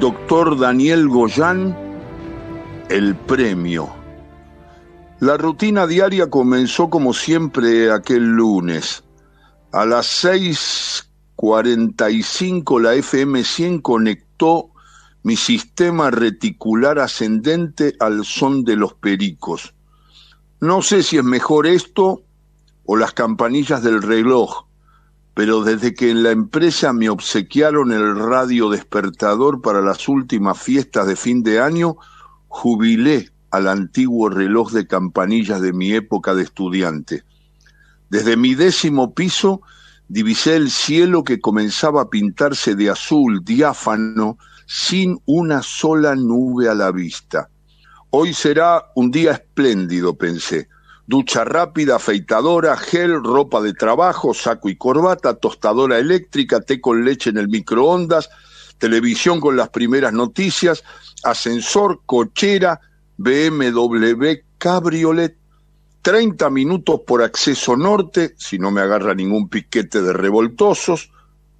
doctor Daniel Goyán, El Premio. La rutina diaria comenzó como siempre aquel lunes. A las 6.45 la FM 100 conectó mi sistema reticular ascendente al son de los pericos. No sé si es mejor esto o las campanillas del reloj, pero desde que en la empresa me obsequiaron el radio despertador para las últimas fiestas de fin de año, jubilé al antiguo reloj de campanillas de mi época de estudiante. Desde mi décimo piso divisé el cielo que comenzaba a pintarse de azul diáfano sin una sola nube a la vista. Hoy será un día espléndido, pensé ducha rápida, afeitadora, gel, ropa de trabajo, saco y corbata, tostadora eléctrica, té con leche en el microondas, televisión con las primeras noticias, ascensor, cochera, BMW Cabriolet, 30 minutos por acceso norte, si no me agarra ningún piquete de revoltosos,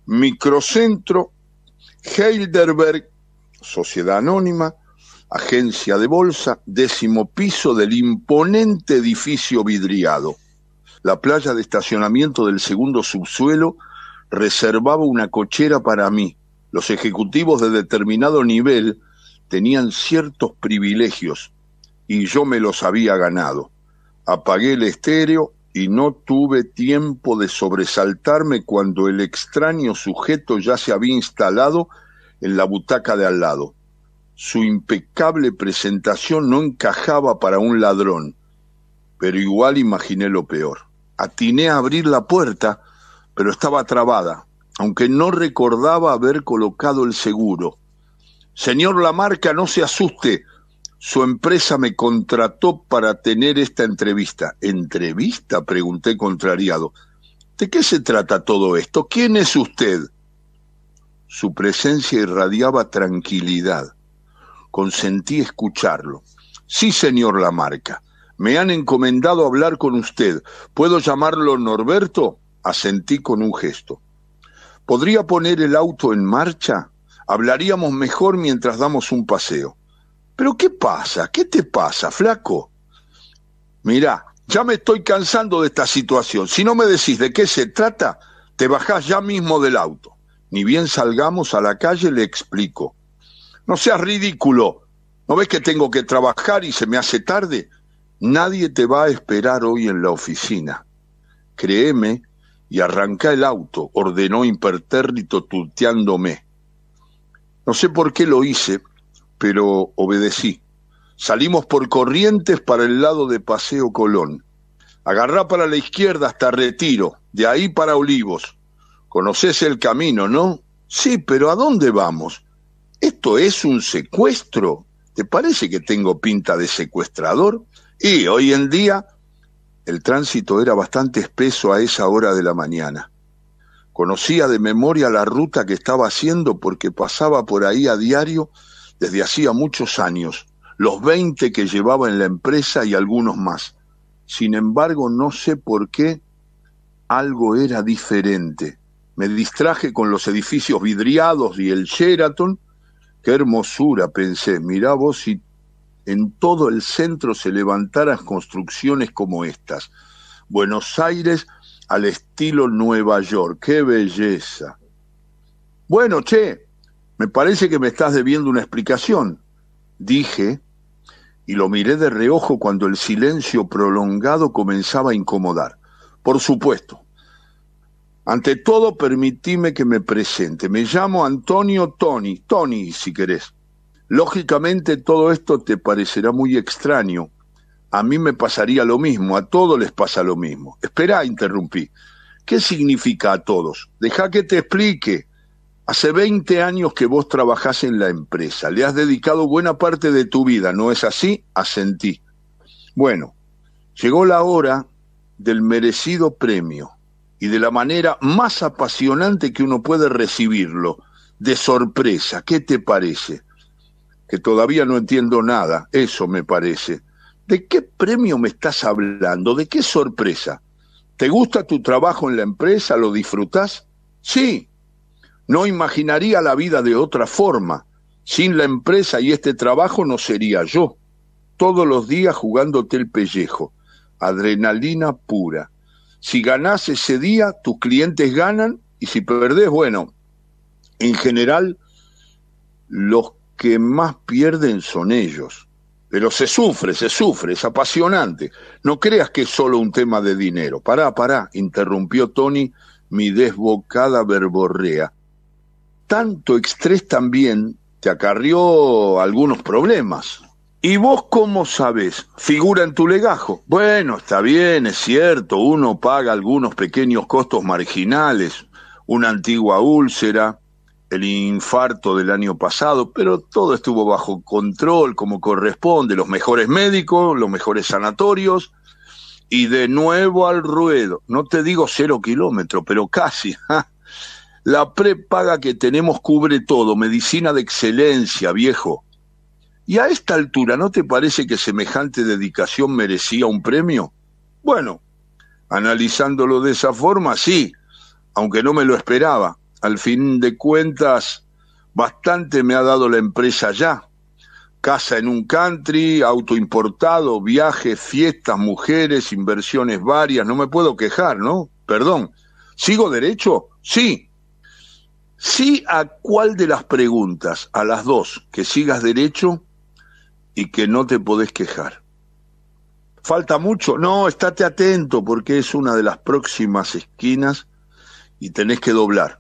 microcentro, Heidelberg, sociedad anónima, agencia de bolsa, décimo piso del imponente edificio vidriado. La playa de estacionamiento del segundo subsuelo reservaba una cochera para mí. Los ejecutivos de determinado nivel tenían ciertos privilegios y yo me los había ganado. Apagué el estéreo y no tuve tiempo de sobresaltarme cuando el extraño sujeto ya se había instalado en la butaca de al lado su impecable presentación no encajaba para un ladrón, pero igual imaginé lo peor. Atiné a abrir la puerta, pero estaba trabada, aunque no recordaba haber colocado el seguro. Señor Lamarca, no se asuste. Su empresa me contrató para tener esta entrevista. ¿Entrevista? pregunté contrariado. ¿De qué se trata todo esto? ¿Quién es usted? Su presencia irradiaba tranquilidad consentí escucharlo. Sí, señor Lamarca, me han encomendado hablar con usted. ¿Puedo llamarlo Norberto? Asentí con un gesto. ¿Podría poner el auto en marcha? Hablaríamos mejor mientras damos un paseo. ¿Pero qué pasa? ¿Qué te pasa, flaco? Mirá, ya me estoy cansando de esta situación. Si no me decís de qué se trata, te bajás ya mismo del auto. Ni bien salgamos a la calle, le explico. No seas ridículo. ¿No ves que tengo que trabajar y se me hace tarde? Nadie te va a esperar hoy en la oficina. Créeme y arranca el auto, ordenó impertérrito tuteándome. No sé por qué lo hice, pero obedecí. Salimos por corrientes para el lado de Paseo Colón. Agarrá para la izquierda hasta Retiro, de ahí para Olivos. Conoces el camino, ¿no? Sí, pero ¿a dónde vamos? ¿Esto es un secuestro? ¿Te parece que tengo pinta de secuestrador? Y hoy en día el tránsito era bastante espeso a esa hora de la mañana. Conocía de memoria la ruta que estaba haciendo porque pasaba por ahí a diario desde hacía muchos años, los veinte que llevaba en la empresa y algunos más. Sin embargo, no sé por qué algo era diferente. Me distraje con los edificios vidriados y el Sheraton Qué hermosura, pensé, mirá vos si en todo el centro se levantaran construcciones como estas. Buenos Aires al estilo Nueva York, qué belleza. Bueno, che, me parece que me estás debiendo una explicación, dije, y lo miré de reojo cuando el silencio prolongado comenzaba a incomodar. Por supuesto, ante todo, permitime que me presente. Me llamo Antonio Tony, Tony si querés. Lógicamente todo esto te parecerá muy extraño. A mí me pasaría lo mismo, a todos les pasa lo mismo. Espera, interrumpí. ¿Qué significa a todos? Deja que te explique. Hace 20 años que vos trabajás en la empresa, le has dedicado buena parte de tu vida, ¿no es así? Asentí. Bueno, llegó la hora del merecido premio y de la manera más apasionante que uno puede recibirlo, de sorpresa. ¿Qué te parece? Que todavía no entiendo nada, eso me parece. ¿De qué premio me estás hablando? ¿De qué sorpresa? ¿Te gusta tu trabajo en la empresa? ¿Lo disfrutas? Sí. No imaginaría la vida de otra forma. Sin la empresa y este trabajo no sería yo. Todos los días jugándote el pellejo. Adrenalina pura. Si ganás ese día, tus clientes ganan y si perdés, bueno, en general los que más pierden son ellos. Pero se sufre, se sufre, es apasionante. No creas que es solo un tema de dinero. Pará, pará, interrumpió Tony mi desbocada verborrea. Tanto estrés también te acarrió algunos problemas. ¿Y vos cómo sabes? Figura en tu legajo. Bueno, está bien, es cierto, uno paga algunos pequeños costos marginales, una antigua úlcera, el infarto del año pasado, pero todo estuvo bajo control como corresponde, los mejores médicos, los mejores sanatorios, y de nuevo al ruedo. No te digo cero kilómetros, pero casi. La prepaga que tenemos cubre todo, medicina de excelencia, viejo. ¿Y a esta altura no te parece que semejante dedicación merecía un premio? Bueno, analizándolo de esa forma, sí, aunque no me lo esperaba. Al fin de cuentas, bastante me ha dado la empresa ya. Casa en un country, auto importado, viajes, fiestas, mujeres, inversiones varias, no me puedo quejar, ¿no? Perdón. ¿Sigo derecho? Sí, Sí a cuál de las preguntas, a las dos, que sigas derecho y que no te podés quejar. ¿Falta mucho? No, estate atento porque es una de las próximas esquinas y tenés que doblar.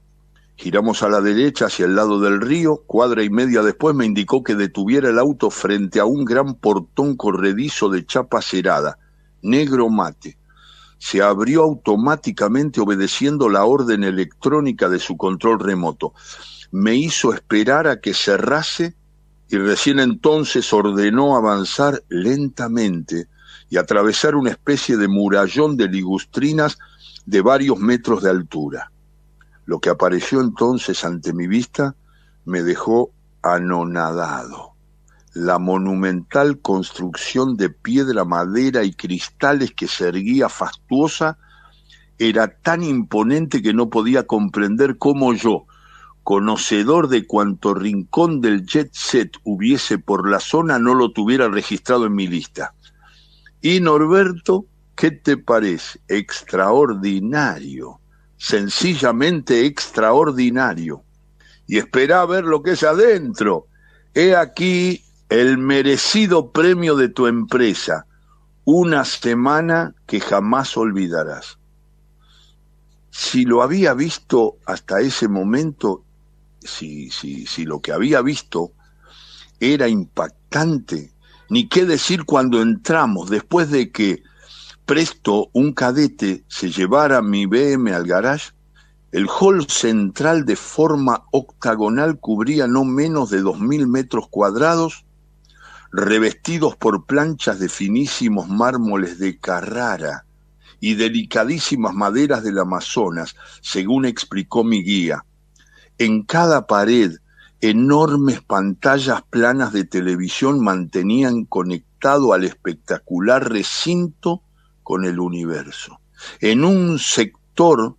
Giramos a la derecha hacia el lado del río, cuadra y media después me indicó que detuviera el auto frente a un gran portón corredizo de chapa cerada, negro mate se abrió automáticamente obedeciendo la orden electrónica de su control remoto. Me hizo esperar a que cerrase y recién entonces ordenó avanzar lentamente y atravesar una especie de murallón de ligustrinas de varios metros de altura. Lo que apareció entonces ante mi vista me dejó anonadado la monumental construcción de piedra, madera y cristales que se erguía fastuosa era tan imponente que no podía comprender cómo yo, conocedor de cuanto rincón del jet set hubiese por la zona, no lo tuviera registrado en mi lista. Y Norberto, ¿qué te parece? Extraordinario, sencillamente extraordinario. Y espera a ver lo que es adentro. He aquí el merecido premio de tu empresa, una semana que jamás olvidarás. Si lo había visto hasta ese momento, si, si, si lo que había visto era impactante, ni qué decir cuando entramos, después de que presto un cadete se llevara mi BM al garage, el hall central de forma octagonal cubría no menos de dos mil metros cuadrados revestidos por planchas de finísimos mármoles de Carrara y delicadísimas maderas del Amazonas, según explicó mi guía. En cada pared, enormes pantallas planas de televisión mantenían conectado al espectacular recinto con el universo. En un sector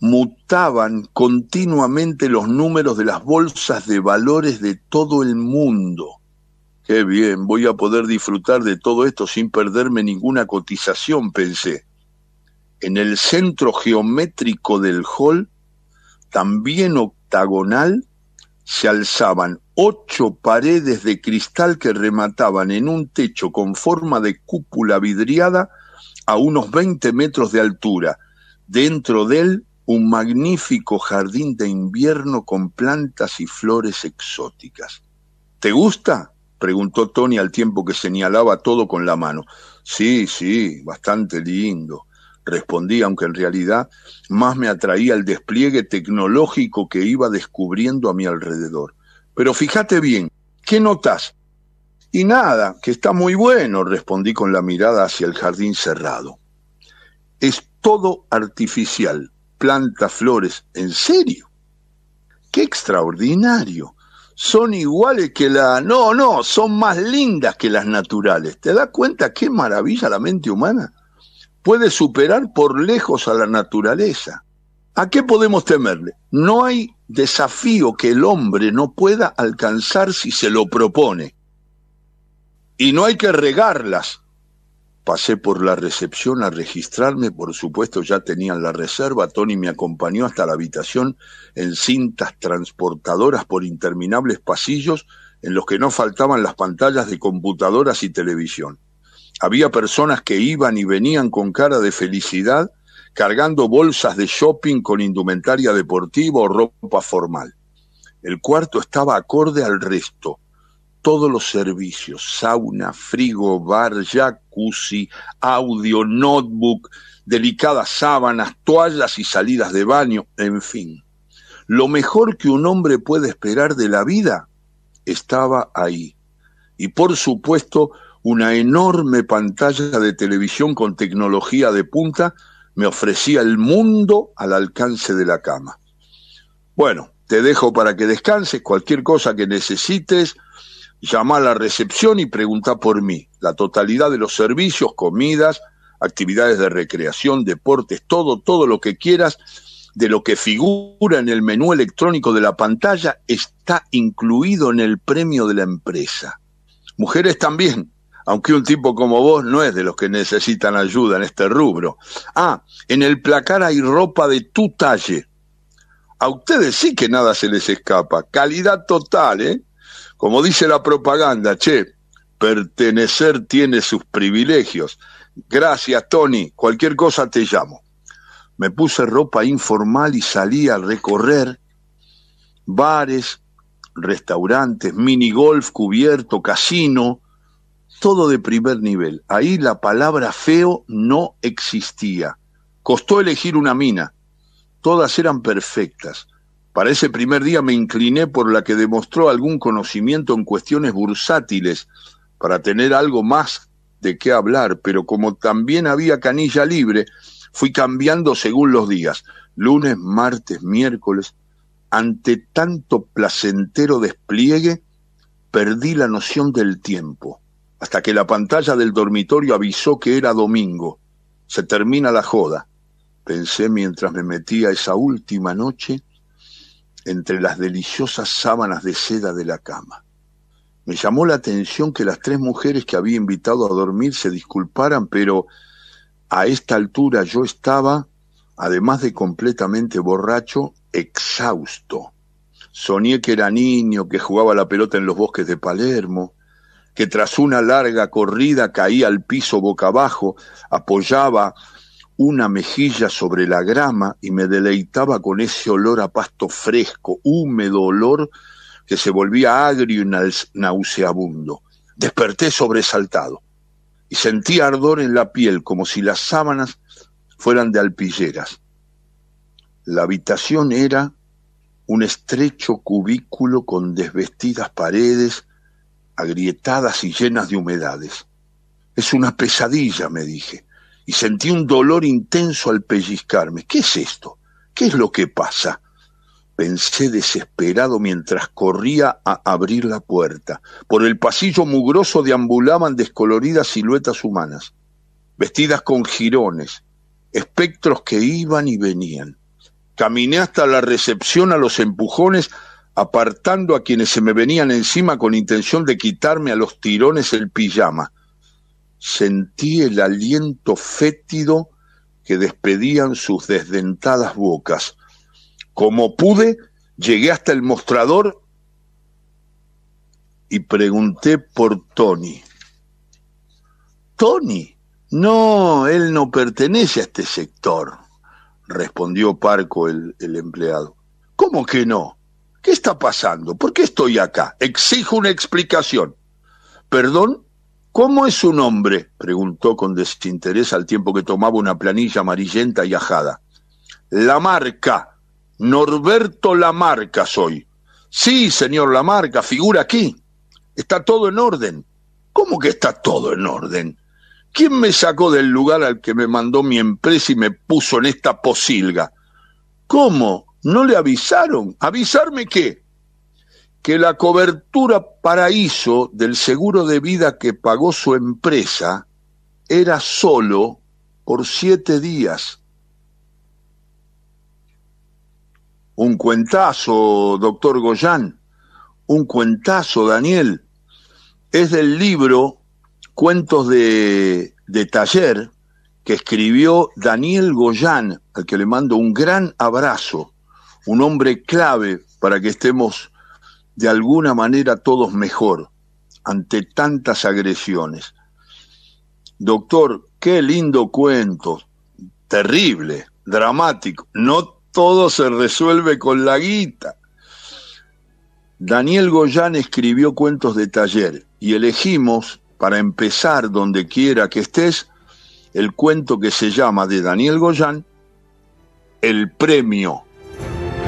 mutaban continuamente los números de las bolsas de valores de todo el mundo Qué bien, voy a poder disfrutar de todo esto sin perderme ninguna cotización, pensé. En el centro geométrico del hall, también octagonal, se alzaban ocho paredes de cristal que remataban en un techo con forma de cúpula vidriada a unos 20 metros de altura. Dentro de él, un magnífico jardín de invierno con plantas y flores exóticas. ¿Te gusta? preguntó Tony al tiempo que señalaba todo con la mano. Sí, sí, bastante lindo, respondí, aunque en realidad más me atraía el despliegue tecnológico que iba descubriendo a mi alrededor. Pero fíjate bien, ¿qué notas? Y nada, que está muy bueno, respondí con la mirada hacia el jardín cerrado. Es todo artificial, plantas, flores, ¿en serio? ¡Qué extraordinario! son iguales que la... No, no, son más lindas que las naturales. ¿Te das cuenta qué maravilla la mente humana? Puede superar por lejos a la naturaleza. ¿A qué podemos temerle? No hay desafío que el hombre no pueda alcanzar si se lo propone. Y no hay que regarlas. Pasé por la recepción a registrarme, por supuesto ya tenían la reserva, Tony me acompañó hasta la habitación en cintas transportadoras por interminables pasillos en los que no faltaban las pantallas de computadoras y televisión. Había personas que iban y venían con cara de felicidad, cargando bolsas de shopping con indumentaria deportiva o ropa formal. El cuarto estaba acorde al resto. Todos los servicios, sauna, frigo, bar, jacuzzi, audio, notebook, delicadas sábanas, toallas y salidas de baño, en fin. Lo mejor que un hombre puede esperar de la vida estaba ahí. Y por supuesto, una enorme pantalla de televisión con tecnología de punta me ofrecía el mundo al alcance de la cama. Bueno, te dejo para que descanses, cualquier cosa que necesites, llama a la recepción y pregunta por mí. La totalidad de los servicios, comidas, actividades de recreación, deportes, todo, todo lo que quieras, de lo que figura en el menú electrónico de la pantalla está incluido en el premio de la empresa. Mujeres también, aunque un tipo como vos no es de los que necesitan ayuda en este rubro. Ah, en el placar hay ropa de tu talle. A ustedes sí que nada se les escapa. Calidad total, ¿eh? Como dice la propaganda, che, pertenecer tiene sus privilegios. Gracias, Tony. Cualquier cosa te llamo me puse ropa informal y salí a recorrer bares, restaurantes, mini golf cubierto, casino, todo de primer nivel. Ahí la palabra feo no existía. Costó elegir una mina. Todas eran perfectas. Para ese primer día me incliné por la que demostró algún conocimiento en cuestiones bursátiles, para tener algo más de qué hablar, pero como también había canilla libre, Fui cambiando según los días, lunes, martes, miércoles. Ante tanto placentero despliegue, perdí la noción del tiempo, hasta que la pantalla del dormitorio avisó que era domingo. Se termina la joda, pensé mientras me metía esa última noche entre las deliciosas sábanas de seda de la cama. Me llamó la atención que las tres mujeres que había invitado a dormir se disculparan, pero a esta altura yo estaba, además de completamente borracho, exhausto. Soñé que era niño, que jugaba la pelota en los bosques de Palermo, que tras una larga corrida caía al piso boca abajo, apoyaba una mejilla sobre la grama y me deleitaba con ese olor a pasto fresco, húmedo olor que se volvía agrio y nauseabundo. Desperté sobresaltado y sentía ardor en la piel como si las sábanas fueran de alpilleras. La habitación era un estrecho cubículo con desvestidas paredes, agrietadas y llenas de humedades. Es una pesadilla, me dije, y sentí un dolor intenso al pellizcarme. ¿Qué es esto? ¿Qué es lo que pasa? Pensé desesperado mientras corría a abrir la puerta. Por el pasillo mugroso deambulaban descoloridas siluetas humanas, vestidas con jirones, espectros que iban y venían. Caminé hasta la recepción a los empujones, apartando a quienes se me venían encima con intención de quitarme a los tirones el pijama. Sentí el aliento fétido que despedían sus desdentadas bocas como pude, llegué hasta el mostrador y pregunté por Tony. Tony, no, él no pertenece a este sector, respondió Parco el, el, empleado. ¿Cómo que no? ¿Qué está pasando? ¿Por qué estoy acá? Exijo una explicación. ¿Perdón? ¿Cómo es su nombre? preguntó con desinterés al tiempo que tomaba una planilla amarillenta y ajada. La marca, Norberto Lamarca soy. Sí, señor Lamarca, figura aquí. Está todo en orden. ¿Cómo que está todo en orden? ¿Quién me sacó del lugar al que me mandó mi empresa y me puso en esta posilga? ¿Cómo? ¿No le avisaron? ¿Avisarme qué? Que la cobertura paraíso del seguro de vida que pagó su empresa era solo por siete días un cuentazo, doctor Goyán, un cuentazo, Daniel. Es del libro Cuentos de, Taller que escribió Daniel Goyán, al que le mando un gran abrazo, un hombre clave para que estemos de alguna manera todos mejor ante tantas agresiones. Doctor, qué lindo cuento, terrible, dramático. No todo se resuelve con la guita. Daniel Goyán escribió cuentos de taller y elegimos, para empezar donde quiera que estés, el cuento que se llama de Daniel Goyán, El Premio